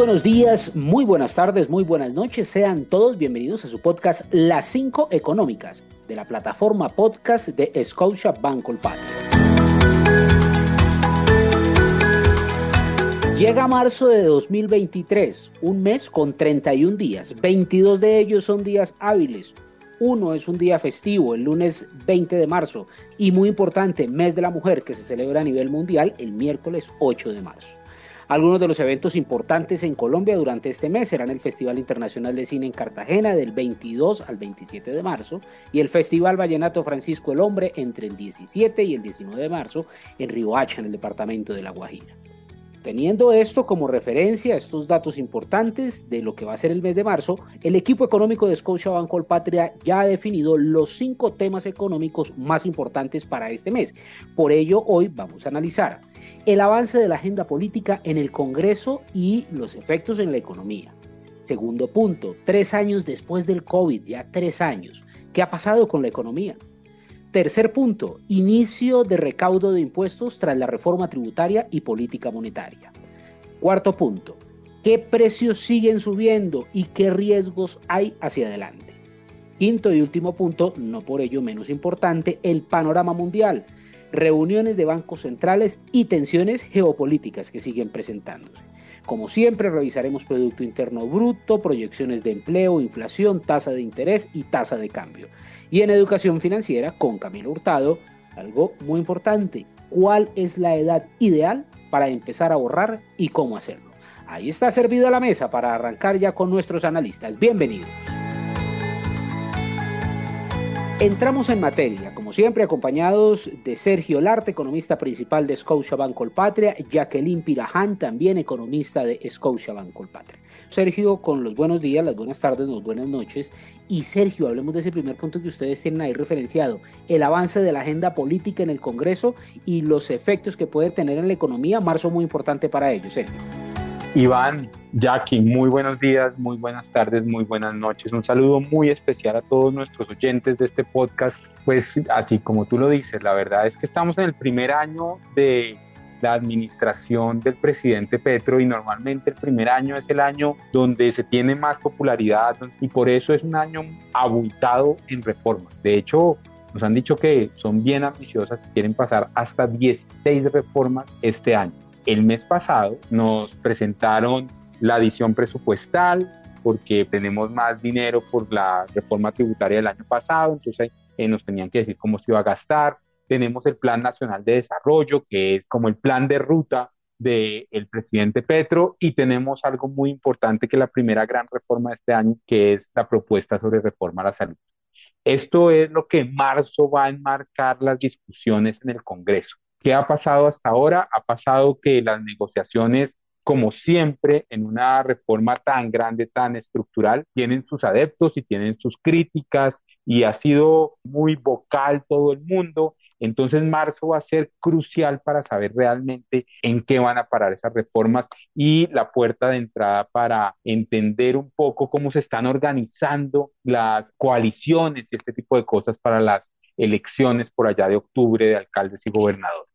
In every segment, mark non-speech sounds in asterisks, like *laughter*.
buenos días, muy buenas tardes, muy buenas noches. Sean todos bienvenidos a su podcast Las 5 Económicas de la plataforma podcast de Scotia Banco Patria. Llega marzo de 2023, un mes con 31 días. 22 de ellos son días hábiles. Uno es un día festivo, el lunes 20 de marzo. Y muy importante, mes de la mujer que se celebra a nivel mundial el miércoles 8 de marzo. Algunos de los eventos importantes en Colombia durante este mes serán el Festival Internacional de Cine en Cartagena del 22 al 27 de marzo y el Festival Vallenato Francisco el Hombre entre el 17 y el 19 de marzo en Riohacha, en el departamento de La Guajira. Teniendo esto como referencia, estos datos importantes de lo que va a ser el mes de marzo, el equipo económico de Scotia Banco Patria ya ha definido los cinco temas económicos más importantes para este mes. Por ello, hoy vamos a analizar el avance de la agenda política en el Congreso y los efectos en la economía. Segundo punto, tres años después del COVID, ya tres años, ¿qué ha pasado con la economía? Tercer punto, inicio de recaudo de impuestos tras la reforma tributaria y política monetaria. Cuarto punto, ¿qué precios siguen subiendo y qué riesgos hay hacia adelante? Quinto y último punto, no por ello menos importante, el panorama mundial, reuniones de bancos centrales y tensiones geopolíticas que siguen presentándose. Como siempre, revisaremos Producto Interno Bruto, proyecciones de empleo, inflación, tasa de interés y tasa de cambio. Y en educación financiera, con Camilo Hurtado, algo muy importante, ¿cuál es la edad ideal para empezar a ahorrar y cómo hacerlo? Ahí está servida la mesa para arrancar ya con nuestros analistas. Bienvenidos. Entramos en materia, como siempre, acompañados de Sergio Larte, economista principal de Scotia Banco Patria, Jacqueline Piraján, también economista de Scotia Banco Patria. Sergio, con los buenos días, las buenas tardes, las buenas noches. Y Sergio, hablemos de ese primer punto que ustedes tienen ahí referenciado, el avance de la agenda política en el Congreso y los efectos que puede tener en la economía. Marzo muy importante para ellos, Sergio. Iván, Jackie, muy buenos días, muy buenas tardes, muy buenas noches. Un saludo muy especial a todos nuestros oyentes de este podcast. Pues así como tú lo dices, la verdad es que estamos en el primer año de la administración del presidente Petro y normalmente el primer año es el año donde se tiene más popularidad y por eso es un año abultado en reformas. De hecho, nos han dicho que son bien ambiciosas y quieren pasar hasta 16 reformas este año. El mes pasado nos presentaron la adición presupuestal porque tenemos más dinero por la reforma tributaria del año pasado, entonces eh, nos tenían que decir cómo se iba a gastar. Tenemos el Plan Nacional de Desarrollo, que es como el plan de ruta del presidente Petro, y tenemos algo muy importante que es la primera gran reforma de este año, que es la propuesta sobre reforma a la salud. Esto es lo que en marzo va a enmarcar las discusiones en el Congreso. ¿Qué ha pasado hasta ahora? Ha pasado que las negociaciones, como siempre, en una reforma tan grande, tan estructural, tienen sus adeptos y tienen sus críticas y ha sido muy vocal todo el mundo. Entonces, marzo va a ser crucial para saber realmente en qué van a parar esas reformas y la puerta de entrada para entender un poco cómo se están organizando las coaliciones y este tipo de cosas para las elecciones por allá de octubre de alcaldes y gobernadores.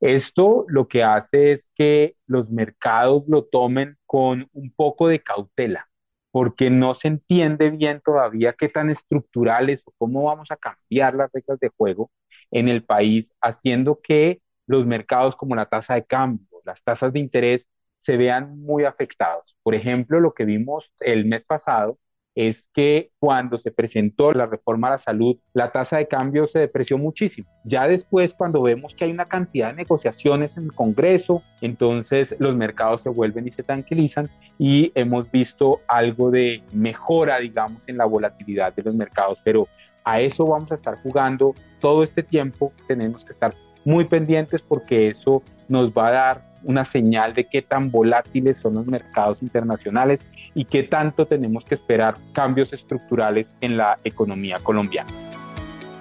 Esto lo que hace es que los mercados lo tomen con un poco de cautela, porque no se entiende bien todavía qué tan estructurales o cómo vamos a cambiar las reglas de juego en el país, haciendo que los mercados como la tasa de cambio, las tasas de interés se vean muy afectados. Por ejemplo, lo que vimos el mes pasado es que cuando se presentó la reforma a la salud, la tasa de cambio se depreció muchísimo. Ya después, cuando vemos que hay una cantidad de negociaciones en el Congreso, entonces los mercados se vuelven y se tranquilizan y hemos visto algo de mejora, digamos, en la volatilidad de los mercados, pero a eso vamos a estar jugando todo este tiempo. Tenemos que estar muy pendientes porque eso nos va a dar una señal de qué tan volátiles son los mercados internacionales y qué tanto tenemos que esperar cambios estructurales en la economía colombiana.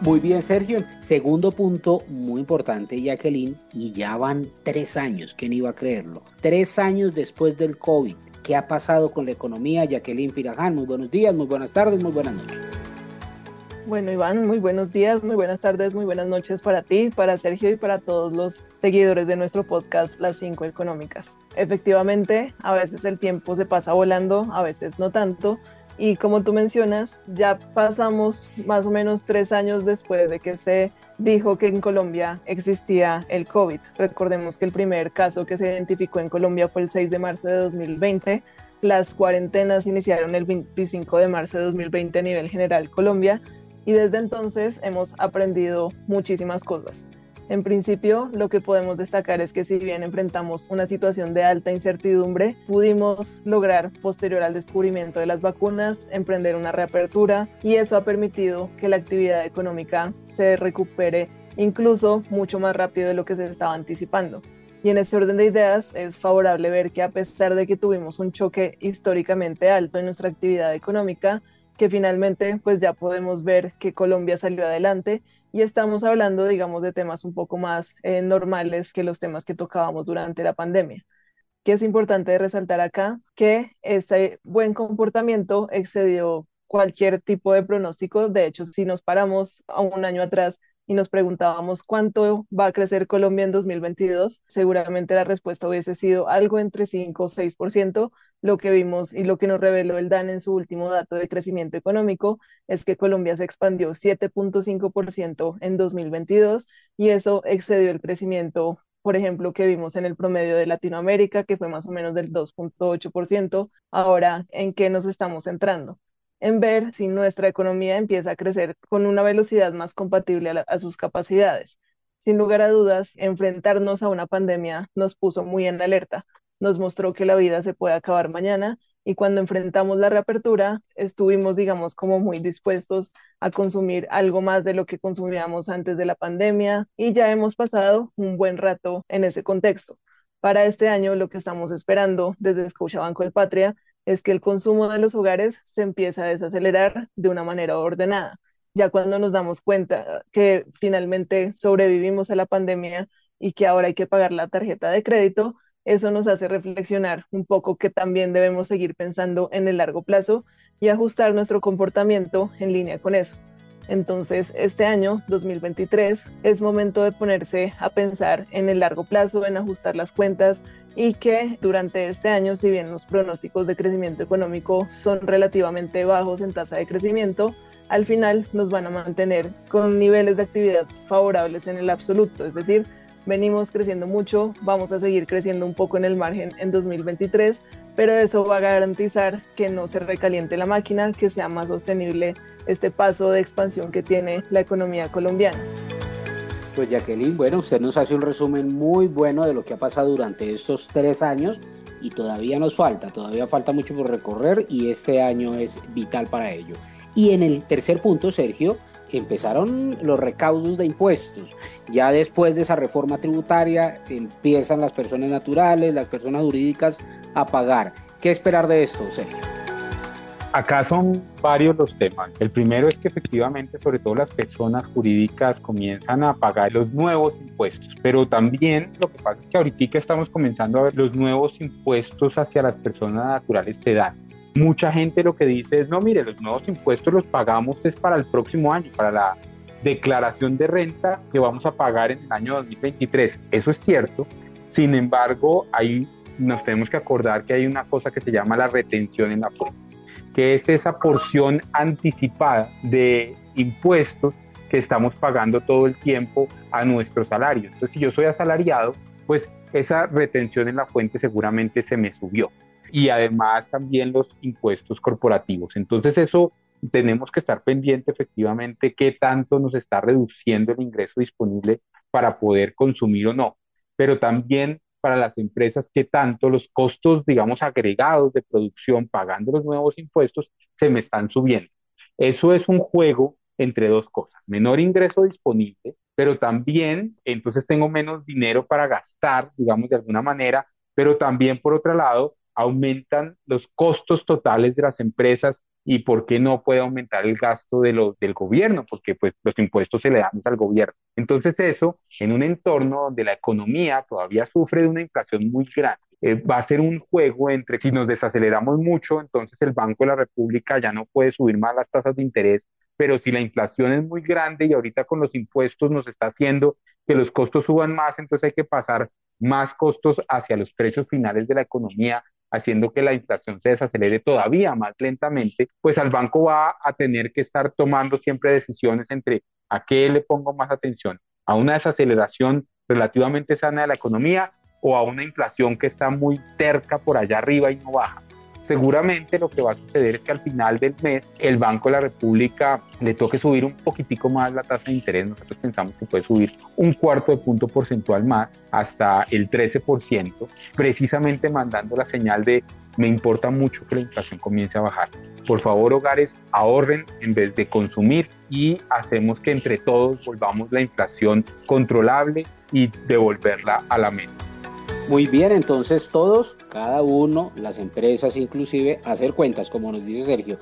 Muy bien, Sergio. Segundo punto, muy importante, Jacqueline, y ya van tres años, ¿quién iba a creerlo? Tres años después del COVID. ¿Qué ha pasado con la economía? Jacqueline Piraján, muy buenos días, muy buenas tardes, muy buenas noches. Bueno, Iván, muy buenos días, muy buenas tardes, muy buenas noches para ti, para Sergio y para todos los seguidores de nuestro podcast Las Cinco Económicas. Efectivamente, a veces el tiempo se pasa volando, a veces no tanto, y como tú mencionas, ya pasamos más o menos tres años después de que se dijo que en Colombia existía el COVID. Recordemos que el primer caso que se identificó en Colombia fue el 6 de marzo de 2020. Las cuarentenas iniciaron el 25 de marzo de 2020 a nivel general Colombia y desde entonces hemos aprendido muchísimas cosas. En principio, lo que podemos destacar es que si bien enfrentamos una situación de alta incertidumbre, pudimos lograr, posterior al descubrimiento de las vacunas, emprender una reapertura y eso ha permitido que la actividad económica se recupere incluso mucho más rápido de lo que se estaba anticipando. Y en este orden de ideas es favorable ver que a pesar de que tuvimos un choque históricamente alto en nuestra actividad económica, que finalmente pues ya podemos ver que Colombia salió adelante y estamos hablando, digamos, de temas un poco más eh, normales que los temas que tocábamos durante la pandemia. Que es importante resaltar acá que ese buen comportamiento excedió cualquier tipo de pronóstico. De hecho, si nos paramos a un año atrás y nos preguntábamos cuánto va a crecer Colombia en 2022, seguramente la respuesta hubiese sido algo entre 5 o 6%. Lo que vimos y lo que nos reveló el DAN en su último dato de crecimiento económico es que Colombia se expandió 7.5% en 2022 y eso excedió el crecimiento por ejemplo, que vimos en el promedio de Latinoamérica, que fue más o menos del 2.8%. Ahora, ¿en qué nos estamos centrando? En ver si nuestra economía empieza a crecer con una velocidad más compatible a, sus capacidades. Sin lugar a dudas, enfrentarnos a una pandemia nos puso muy en alerta, nos mostró que la vida se puede acabar mañana y cuando enfrentamos la reapertura estuvimos, digamos, como muy dispuestos a consumir algo más de lo que consumíamos antes de la pandemia y ya hemos pasado un buen rato en ese contexto. Para este año lo que estamos esperando desde Banco del Patria es que el consumo de los hogares se empieza a desacelerar de una manera ordenada. Ya cuando nos damos cuenta que finalmente sobrevivimos a la pandemia y que ahora hay que pagar la tarjeta de crédito, eso nos hace reflexionar un poco que también debemos seguir pensando en el largo plazo y ajustar nuestro comportamiento en línea con eso. Entonces, este año, 2023, es momento de ponerse a pensar en el largo plazo, en ajustar las cuentas y que durante este año, si bien los pronósticos de crecimiento económico son relativamente bajos en tasa de crecimiento, al final nos van a mantener con niveles de actividad favorables en el absoluto, es decir, venimos creciendo mucho, vamos a seguir creciendo un poco en el margen en 2023, pero eso va a garantizar que no se recaliente la máquina, que sea más sostenible este paso de expansión que tiene la economía colombiana. Pues Jacqueline, bueno, usted nos hace un resumen muy bueno de lo que ha pasado durante estos tres años y todavía nos falta, todavía falta mucho por recorrer y este año es vital para ello. Y en el tercer punto, Sergio, empezaron los recaudos de impuestos. Ya después de esa reforma tributaria empiezan las personas naturales, las personas jurídicas a pagar. ¿Qué esperar de esto, Sergio? Acá son varios los temas. El primero es que efectivamente, sobre todo las personas jurídicas comienzan a pagar los nuevos impuestos, pero también lo que pasa es que ahorita estamos comenzando a ver los nuevos impuestos hacia las personas naturales se dan mucha gente lo que dice es, no, mire, los nuevos impuestos los pagamos es para el próximo año, para la declaración de renta que vamos a pagar en el año 2023. Eso es cierto. Sin embargo, ahí nos tenemos que acordar que hay una cosa que se llama la retención en la fuente, que es esa porción anticipada de impuestos que estamos pagando todo el tiempo a nuestro salario. Entonces, si yo soy asalariado, pues esa retención en la fuente seguramente se me subió y además también los impuestos corporativos. Entonces eso tenemos que estar pendiente efectivamente qué tanto nos está reduciendo el ingreso disponible para poder consumir o no, pero también para las empresas qué tanto los costos, digamos, agregados de producción pagando los nuevos impuestos se me están subiendo. Eso es un juego entre dos cosas, menor ingreso disponible, pero también entonces tengo menos dinero para gastar, digamos, de alguna manera, pero también por otro lado aumentan los costos totales de las empresas y por qué no puede aumentar el gasto de lo, del gobierno, porque pues los impuestos se le dan al gobierno. Entonces eso, en un entorno donde la economía todavía sufre de una inflación muy grande, eh, va a ser un juego entre si nos desaceleramos mucho, entonces el Banco de la República ya no puede subir más las tasas de interés pero si la inflación es muy grande y ahorita con los impuestos nos está haciendo que los costos suban más, entonces hay que pasar más costos hacia los precios finales de la economía, haciendo que la inflación se desacelere todavía más lentamente, pues al banco va a tener que estar tomando siempre decisiones entre a qué le pongo más atención, a una desaceleración relativamente sana de la economía o a una inflación que está muy terca por allá arriba y no baja seguramente lo que va a suceder es que al final del mes el Banco de la República le toque subir un poquitico más la tasa de interés. Nosotros pensamos que puede subir un cuarto de punto porcentual más hasta el 13%, precisamente mandando la señal de me importa mucho que la inflación comience a bajar. Por favor, hogares, ahorren en vez de consumir y hacemos que entre todos volvamos la inflación controlable y devolverla a la meta. Muy bien, entonces todos, cada uno, las empresas inclusive, hacer cuentas, como nos dice Sergio.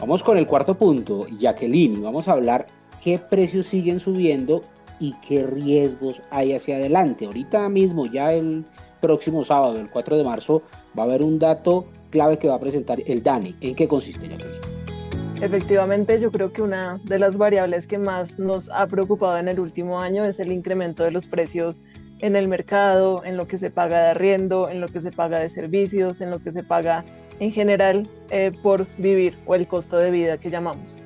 Vamos con el cuarto punto, Jacqueline, vamos a hablar qué precios siguen subiendo y qué riesgos hay hacia adelante. Ahorita mismo, ya el próximo sábado, el 4 de marzo, va a haber un dato clave que va a presentar el DANE. ¿En qué consiste, Jacqueline? Efectivamente, yo creo que una de las variables que más nos ha preocupado en el último año es el incremento de los precios en el mercado, en lo que se paga de arriendo, en lo que se paga de servicios, en lo que se paga en general eh, por vivir o el costo de vida que llamamos.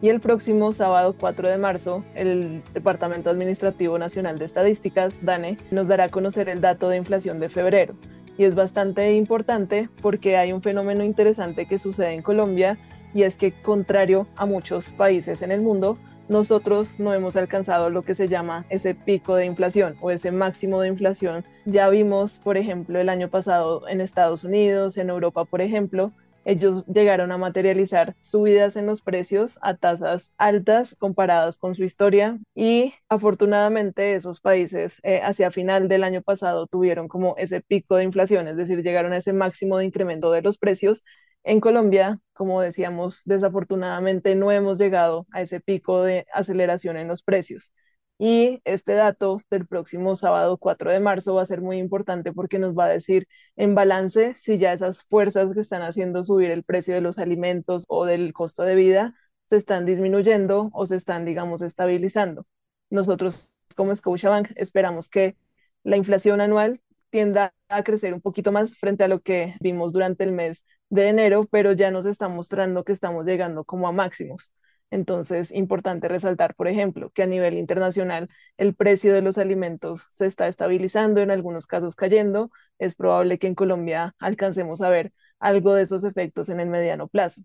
Y el próximo sábado 4 de marzo, el Departamento Administrativo Nacional de Estadísticas, DANE, nos dará a conocer el dato de inflación de febrero. Y es bastante importante porque hay un fenómeno interesante que sucede en Colombia y es que contrario a muchos países en el mundo, nosotros no hemos alcanzado lo que se llama ese pico de inflación o ese máximo de inflación. Ya vimos, por ejemplo, el año pasado en Estados Unidos, en Europa, por ejemplo, ellos llegaron a materializar subidas en los precios a tasas altas comparadas con su historia y afortunadamente esos países eh, hacia final del año pasado tuvieron como ese pico de inflación, es decir, llegaron a ese máximo de incremento de los precios en Colombia, como decíamos, desafortunadamente no hemos llegado a ese pico de aceleración en los precios. Y este dato del próximo sábado 4 de marzo va a ser muy importante porque nos va a decir en balance si ya esas fuerzas que están haciendo subir el precio de los alimentos o del costo de vida se están disminuyendo o se están, digamos, estabilizando. Nosotros como Scotiabank esperamos que la inflación anual tienda a crecer un poquito más frente a lo que vimos durante el mes de enero, pero ya nos está mostrando que estamos llegando como a máximos. Entonces, importante resaltar, por ejemplo, que a nivel internacional el precio de los alimentos se está estabilizando, en algunos casos cayendo. Es probable que en Colombia alcancemos a ver algo de esos efectos en el mediano plazo.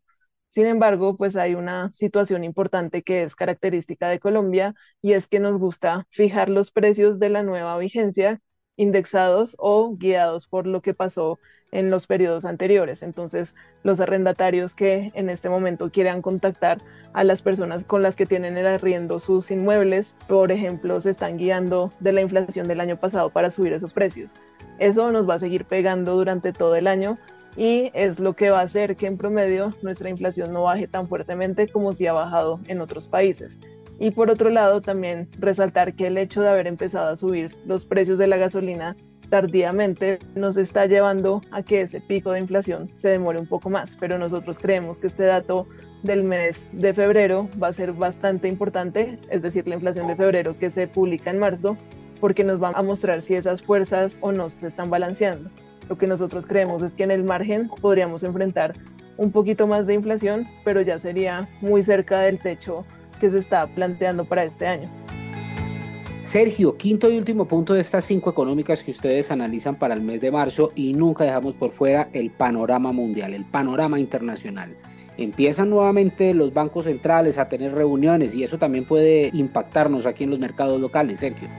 Sin embargo, pues hay una situación importante que es característica de Colombia y es que nos gusta fijar los precios de la nueva vigencia indexados o guiados por lo que pasó en los periodos anteriores. Entonces, los arrendatarios que en este momento quieran contactar a las personas con las que tienen el arriendo sus inmuebles, por ejemplo, se están guiando de la inflación del año pasado para subir esos precios. Eso nos va a seguir pegando durante todo el año y es lo que va a hacer que en promedio nuestra inflación no baje tan fuertemente como si ha bajado en otros países. Y por otro lado, también resaltar que el hecho de haber empezado a subir los precios de la gasolina tardíamente nos está llevando a que ese pico de inflación se demore un poco más, pero nosotros creemos que este dato del mes de febrero va a ser bastante importante, es decir, la inflación de febrero que se publica en marzo, porque nos va a mostrar si esas fuerzas o no se están balanceando. Lo que nosotros creemos es que en el margen podríamos enfrentar un poquito más de inflación, pero ya sería muy cerca del techo que se está planteando para este año. Sergio, quinto y último punto de estas cinco económicas que ustedes analizan para el mes de marzo y nunca dejamos por fuera el panorama mundial, el panorama internacional. Empiezan nuevamente los bancos centrales a tener reuniones y eso también puede impactarnos aquí en los mercados locales, Sergio.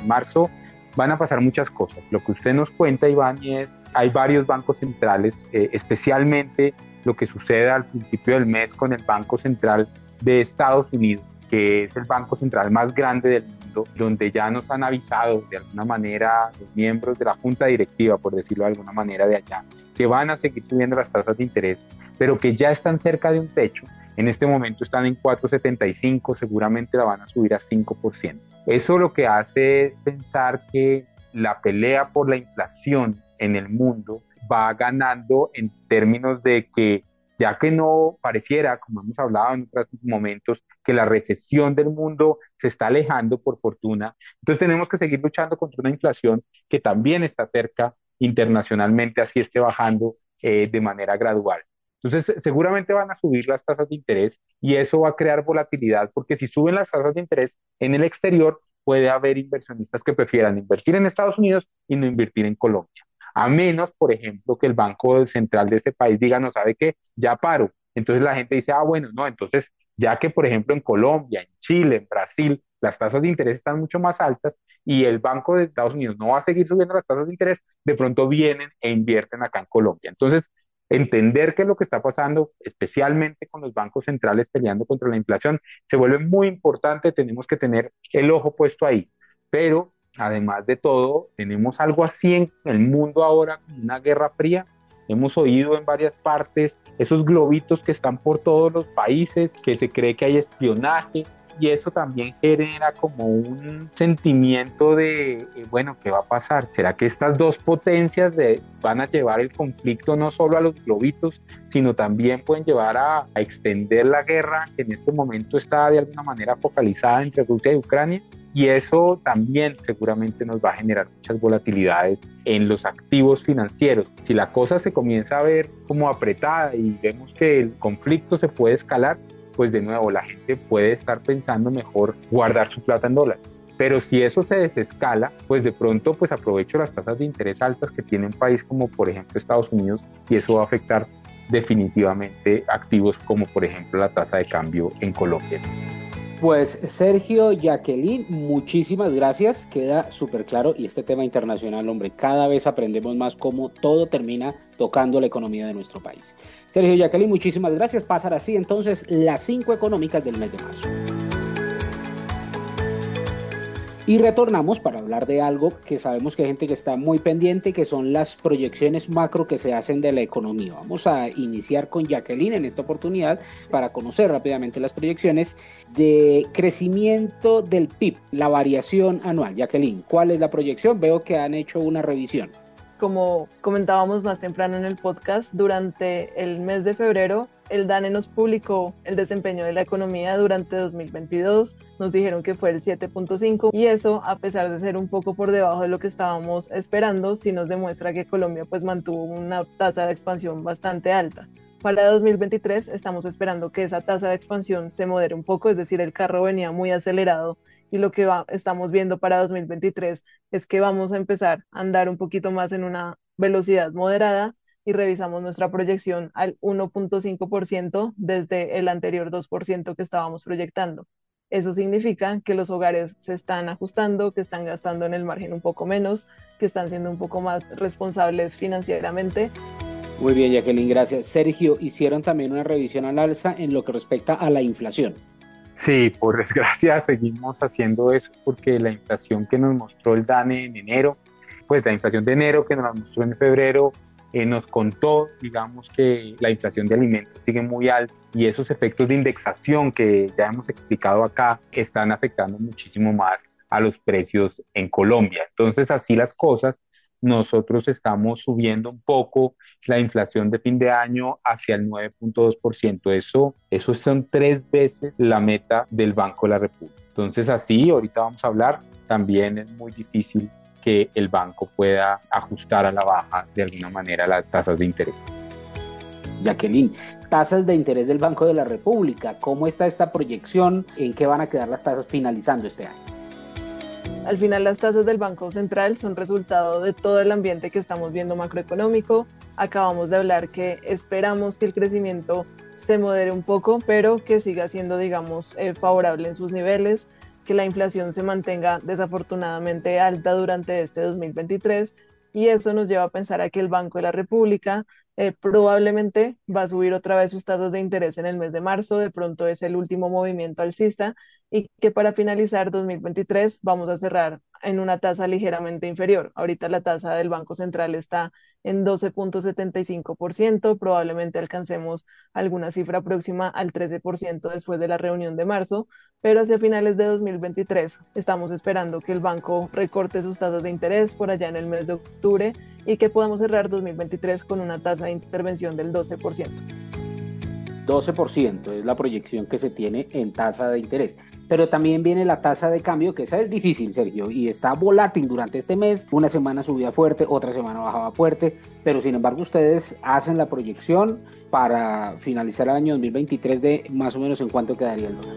En marzo van a pasar muchas cosas. Lo que usted nos cuenta, Iván, es hay varios bancos centrales, eh, especialmente lo que sucede al principio del mes con el Banco Central de Estados Unidos, que es el banco central más grande del mundo, donde ya nos han avisado de alguna manera los miembros de la junta directiva, por decirlo de alguna manera, de allá, que van a seguir subiendo las tasas de interés, pero que ya están cerca de un techo. En este momento están en 4,75, seguramente la van a subir a 5%. Eso lo que hace es pensar que la pelea por la inflación en el mundo va ganando en términos de que ya que no pareciera, como hemos hablado en otros momentos, que la recesión del mundo se está alejando por fortuna. Entonces tenemos que seguir luchando contra una inflación que también está cerca internacionalmente, así esté bajando eh, de manera gradual. Entonces, seguramente van a subir las tasas de interés y eso va a crear volatilidad, porque si suben las tasas de interés en el exterior, puede haber inversionistas que prefieran invertir en Estados Unidos y no invertir en Colombia. A menos, por ejemplo, que el Banco Central de este país diga, no sabe qué, ya paro. Entonces la gente dice, ah, bueno, no, entonces ya que, por ejemplo, en Colombia, en Chile, en Brasil, las tasas de interés están mucho más altas y el Banco de Estados Unidos no va a seguir subiendo las tasas de interés, de pronto vienen e invierten acá en Colombia. Entonces, entender qué es lo que está pasando, especialmente con los bancos centrales peleando contra la inflación, se vuelve muy importante, tenemos que tener el ojo puesto ahí. Pero, además de todo, tenemos algo así en el mundo ahora, una guerra fría. Hemos oído en varias partes esos globitos que están por todos los países, que se cree que hay espionaje, y eso también genera como un sentimiento de, eh, bueno, ¿qué va a pasar? ¿Será que estas dos potencias van a llevar el conflicto no solo a los globitos, sino también pueden llevar a extender la guerra que en este momento está de alguna manera focalizada entre Rusia y Ucrania? Y eso también seguramente nos va a generar muchas volatilidades en los activos financieros. Si la cosa se comienza a ver como apretada y vemos que el conflicto se puede escalar, pues de nuevo la gente puede estar pensando mejor guardar su plata en dólares. Pero si eso se desescala, pues de pronto pues aprovecho las tasas de interés altas que tiene un país como por ejemplo Estados Unidos y eso va a afectar definitivamente activos como por ejemplo la tasa de cambio en Colombia. Pues Sergio, Jacqueline, muchísimas gracias. Queda súper claro y este tema internacional, hombre, cada vez aprendemos más cómo todo termina tocando la economía de nuestro país. Sergio, Jacqueline, muchísimas gracias. Pasar así entonces las cinco económicas del mes de marzo. Y retornamos para hablar de algo que sabemos que hay gente que está muy pendiente, que son las proyecciones macro que se hacen de la economía. Vamos a iniciar con Jacqueline en esta oportunidad para conocer rápidamente las proyecciones de crecimiento del PIB, la variación anual. Jacqueline, ¿cuál es la proyección? Veo que han hecho una revisión. Como comentábamos más temprano en el podcast, durante el mes de febrero el DANE nos publicó el desempeño de la economía durante 2022, nos dijeron que fue el 7.5 y eso, a pesar de ser un poco por debajo de lo que estábamos esperando, sí nos demuestra que Colombia pues mantuvo una tasa de expansión bastante alta. Para 2023 estamos esperando que esa tasa de expansión se modere un poco, es decir, el carro venía muy acelerado y lo que estamos viendo para 2023 es que vamos a empezar a andar un poquito más en una velocidad moderada y revisamos nuestra proyección al 1.5% desde el anterior 2% que estábamos proyectando. Eso significa que los hogares se están ajustando, que están gastando en el margen un poco menos, que están siendo un poco más responsables financieramente. Muy bien, Jacqueline, gracias. Sergio, hicieron también una revisión al alza en lo que respecta a la inflación. Sí, por desgracia *laughs* seguimos haciendo eso porque la inflación que nos mostró el DANE en enero, pues la inflación de enero que nos mostró en febrero eh, nos contó, digamos, que la inflación de alimentos sigue muy alta y esos efectos de indexación que ya hemos explicado acá están afectando muchísimo más a los precios en Colombia. Entonces, así las cosas, nosotros estamos subiendo un poco la inflación de fin de año hacia el 9.2%. Eso, eso son tres veces la meta del Banco de la República. Entonces, así, ahorita vamos a hablar, también es muy difícil que el banco pueda ajustar a la baja de alguna manera las tasas de interés. Jacqueline, tasas de interés del Banco de la República, ¿cómo está esta proyección? ¿En qué van a quedar las tasas finalizando este año? Al final las tasas del Banco Central son resultado de todo el ambiente que estamos viendo macroeconómico. Acabamos de hablar que esperamos que el crecimiento se modere un poco, pero que siga siendo, digamos, eh, favorable en sus niveles que la inflación se mantenga desafortunadamente alta durante este 2023 y eso nos lleva a pensar a que el Banco de la República eh, probablemente va a subir otra vez sus tasas de interés en el mes de marzo, de pronto es el último movimiento alcista y que para finalizar 2023 vamos a cerrar en una tasa ligeramente inferior. Ahorita la tasa del Banco Central está en 12.75%, probablemente alcancemos alguna cifra próxima al 13% después de la reunión de marzo, pero hacia finales de 2023 estamos esperando que el banco recorte sus tasas de interés por allá en el mes de octubre y que podamos cerrar 2023 con una tasa de intervención del 12%. 12% es la proyección que se tiene en tasa de interés. Pero también viene la tasa de cambio, que esa es difícil, Sergio, y está volátil durante este mes. Una semana subía fuerte, otra semana bajaba fuerte, pero sin embargo ustedes hacen la proyección para finalizar el año 2023 de más o menos en cuánto quedaría el dólar.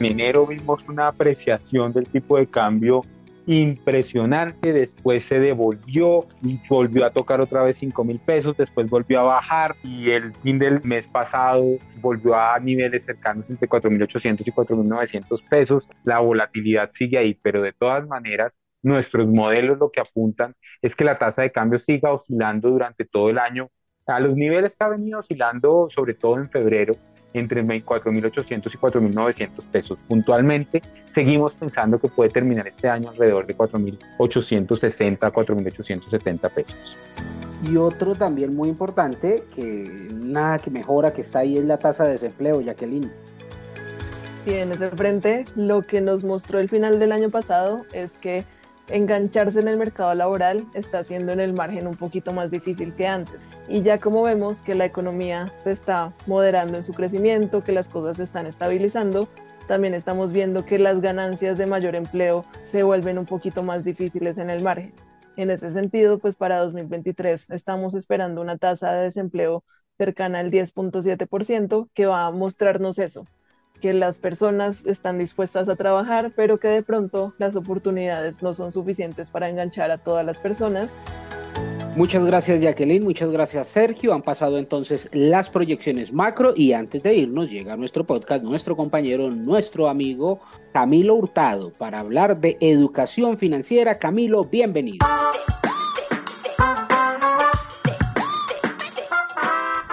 En enero vimos una apreciación del tipo de cambio impresionante, después se devolvió y volvió a tocar otra vez 5 mil pesos, después volvió a bajar y el fin del mes pasado volvió a niveles cercanos entre 4.800 y 4.900 pesos. La volatilidad sigue ahí, pero de todas maneras nuestros modelos lo que apuntan es que la tasa de cambio siga oscilando durante todo el año a los niveles que ha venido oscilando sobre todo en febrero entre 4.800 y 4.900 pesos. Puntualmente, seguimos pensando que puede terminar este año alrededor de 4.860 a 4.870 pesos. Y otro también muy importante, que nada que mejora, que está ahí, es la tasa de desempleo, Jacqueline. Y en ese frente, lo que nos mostró el final del año pasado es que engancharse en el mercado laboral está haciendo en el margen un poquito más difícil que antes. Y ya como vemos que la economía se está moderando en su crecimiento, que las cosas se están estabilizando, también estamos viendo que las ganancias de mayor empleo se vuelven un poquito más difíciles en el margen. En ese sentido, pues para 2023 estamos esperando una tasa de desempleo cercana al 10.7% que va a mostrarnos eso, que las personas están dispuestas a trabajar, pero que de pronto las oportunidades no son suficientes para enganchar a todas las personas. Muchas gracias Jacqueline, muchas gracias Sergio. Han pasado entonces las proyecciones macro y antes de irnos llega nuestro podcast, nuestro compañero, nuestro amigo Camilo Hurtado para hablar de educación financiera. Camilo, bienvenido.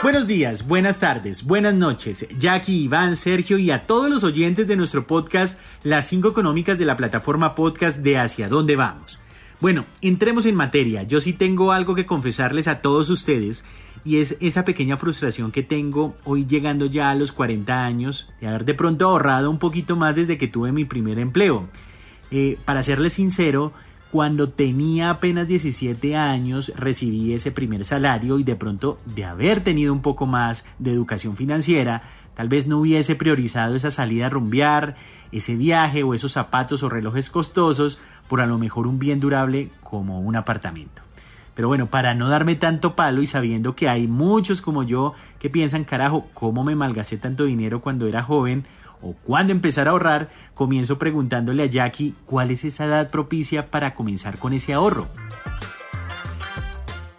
Buenos días, buenas tardes, buenas noches, Jackie, Iván, Sergio y a todos los oyentes de nuestro podcast Las 5 Económicas de la plataforma podcast de Hacia dónde vamos. Bueno, entremos en materia. Yo sí tengo algo que confesarles a todos ustedes y es esa pequeña frustración que tengo hoy llegando ya a los 40 años de haber de pronto ahorrado un poquito más desde que tuve mi primer empleo. Eh, para serles sincero, cuando tenía apenas 17 años recibí ese primer salario y de pronto de haber tenido un poco más de educación financiera, tal vez no hubiese priorizado esa salida a rumbear, ese viaje o esos zapatos o relojes costosos por a lo mejor un bien durable como un apartamento. Pero bueno, para no darme tanto palo y sabiendo que hay muchos como yo que piensan, carajo, ¿cómo me malgasté tanto dinero cuando era joven? O cuándo empezar a ahorrar, comienzo preguntándole a Jackie cuál es esa edad propicia para comenzar con ese ahorro.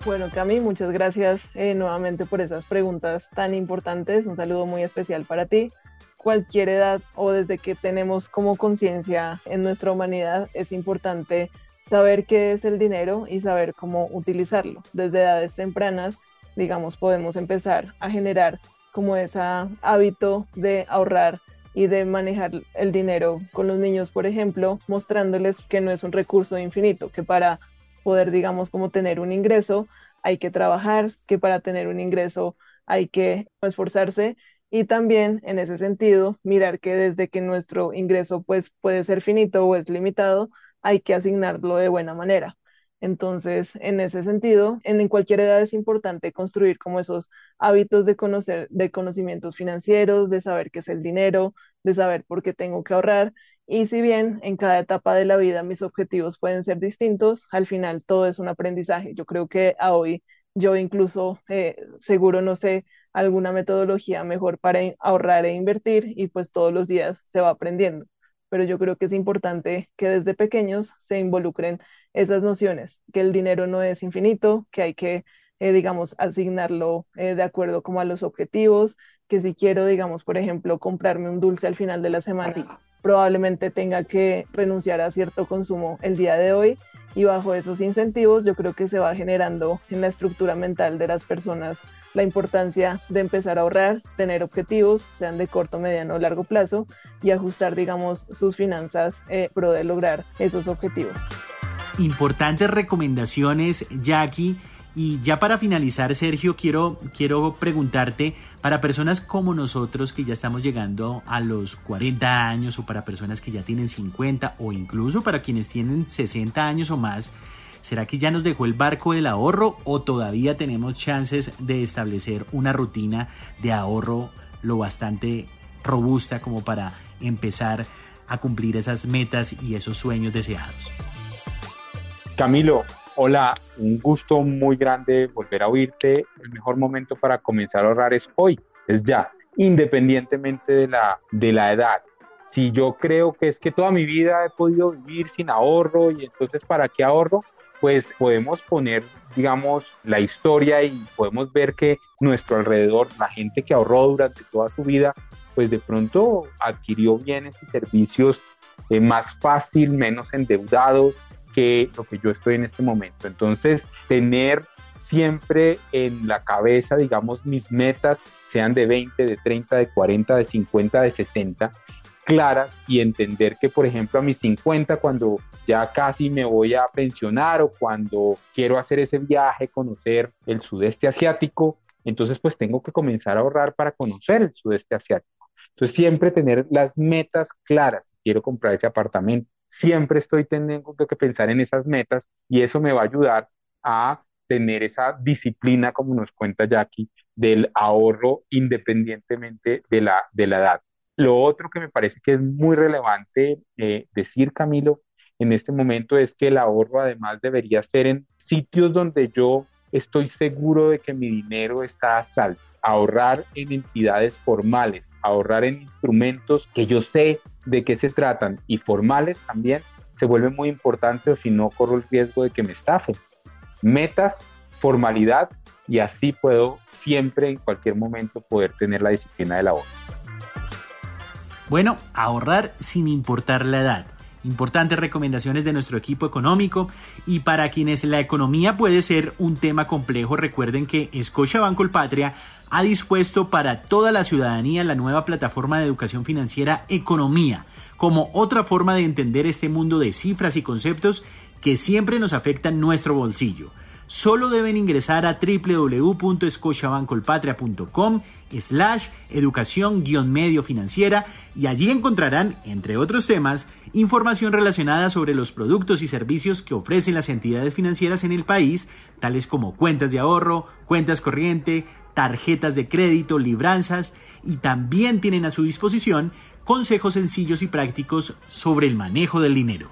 Bueno, Cami, muchas gracias eh, nuevamente por esas preguntas tan importantes. Un saludo muy especial para ti. Cualquier edad o desde que tenemos como conciencia en nuestra humanidad es importante saber qué es el dinero y saber cómo utilizarlo. Desde edades tempranas, digamos, podemos empezar a generar como ese hábito de ahorrar y de manejar el dinero con los niños, por ejemplo, mostrándoles que no es un recurso infinito, que para poder, digamos, como tener un ingreso, hay que trabajar, que para tener un ingreso hay que esforzarse y también en ese sentido mirar que desde que nuestro ingreso pues puede ser finito o es limitado, hay que asignarlo de buena manera. Entonces, en ese sentido, en, cualquier edad es importante construir como esos hábitos de conocer, de conocimientos financieros, de saber qué es el dinero, de saber por qué tengo que ahorrar. Y si bien en cada etapa de la vida mis objetivos pueden ser distintos, al final todo es un aprendizaje. Yo creo que a hoy yo incluso eh, seguro no sé alguna metodología mejor para ahorrar e invertir y pues todos los días se va aprendiendo pero yo creo que es importante que desde pequeños se involucren esas nociones, que el dinero no es infinito, que hay que, eh, digamos, asignarlo eh, de acuerdo como a los objetivos, que si quiero, digamos, por ejemplo, comprarme un dulce al final de la semana, probablemente tenga que renunciar a cierto consumo el día de hoy y bajo esos incentivos yo creo que se va generando en la estructura mental de las personas la importancia de empezar a ahorrar, tener objetivos, sean de corto, mediano o largo plazo, y ajustar, digamos, sus finanzas eh, pro de lograr esos objetivos. Importantes recomendaciones, Jackie. Y ya para finalizar, Sergio, quiero, quiero preguntarte, para personas como nosotros que ya estamos llegando a los 40 años o para personas que ya tienen 50 o incluso para quienes tienen 60 años o más, ¿Será que ya nos dejó el barco del ahorro o todavía tenemos chances de establecer una rutina de ahorro lo bastante robusta como para empezar a cumplir esas metas y esos sueños deseados. Camilo, hola, un gusto muy grande volver a oírte. El mejor momento para comenzar a ahorrar es hoy, es ya, independientemente de la, de la edad. Si yo creo que es que toda mi vida he podido vivir sin ahorro y entonces ¿para qué ahorro? Pues podemos poner, digamos, la historia y podemos ver que nuestro alrededor, la gente que ahorró durante toda su vida, pues de pronto adquirió bienes y servicios eh, más fácil, menos endeudados que lo que yo estoy en este momento. Entonces, tener siempre en la cabeza, digamos, mis metas, sean de 20, de 30, de 40, de 50, de 60, claras y entender que, por ejemplo, a mis 50, cuando ya casi me voy a pensionar o cuando quiero hacer ese viaje, conocer el sudeste asiático, entonces pues tengo que comenzar a ahorrar para conocer el sudeste asiático. Entonces, siempre tener las metas claras. Quiero comprar ese apartamento. Siempre estoy teniendo que pensar en esas metas y eso me va a ayudar a tener esa disciplina, como nos cuenta Jackie, del ahorro independientemente de la, de la edad. Lo otro que me parece que es muy relevante eh, decir, Camilo, en este momento es que el ahorro además debería ser en sitios donde yo estoy seguro de que mi dinero está a salvo. Ahorrar en entidades formales, ahorrar en instrumentos que yo sé de qué se tratan y formales también se vuelve muy importante o si no corro el riesgo de que me estafen. Metas, formalidad y así puedo siempre en cualquier momento poder tener la disciplina del ahorro. Bueno, ahorrar sin importar la edad. Importantes recomendaciones de nuestro equipo económico y para quienes la economía puede ser un tema complejo, recuerden que Scotia Banco Patria ha dispuesto para toda la ciudadanía la nueva plataforma de educación financiera Economía, como otra forma de entender este mundo de cifras y conceptos que siempre nos afectan nuestro bolsillo. Solo deben ingresar a www.escochabancolpatria.com slash educación-medio financiera y allí encontrarán, entre otros temas, información relacionada sobre los productos y servicios que ofrecen las entidades financieras en el país, tales como cuentas de ahorro, cuentas corriente, tarjetas de crédito, libranzas y también tienen a su disposición consejos sencillos y prácticos sobre el manejo del dinero.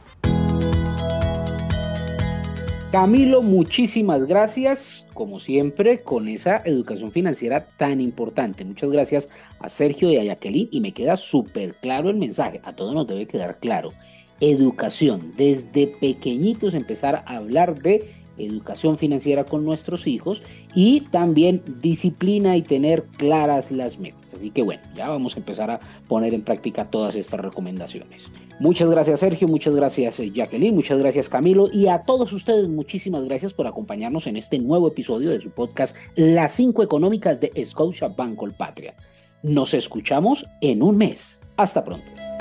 Camilo, muchísimas gracias, como siempre, con esa educación financiera tan importante. Muchas gracias a Sergio y a Jacqueline y me queda súper claro el mensaje, a todos nos debe quedar claro. Educación, desde pequeñitos empezar a hablar de educación financiera con nuestros hijos y también disciplina y tener claras las metas. Así que bueno, ya vamos a empezar a poner en práctica todas estas recomendaciones. Muchas gracias Sergio, muchas gracias eh, Jacqueline, muchas gracias Camilo y a todos ustedes muchísimas gracias por acompañarnos en este nuevo episodio de su podcast Las 5 Económicas de Scotia Banco Patria. Nos escuchamos en un mes. Hasta pronto.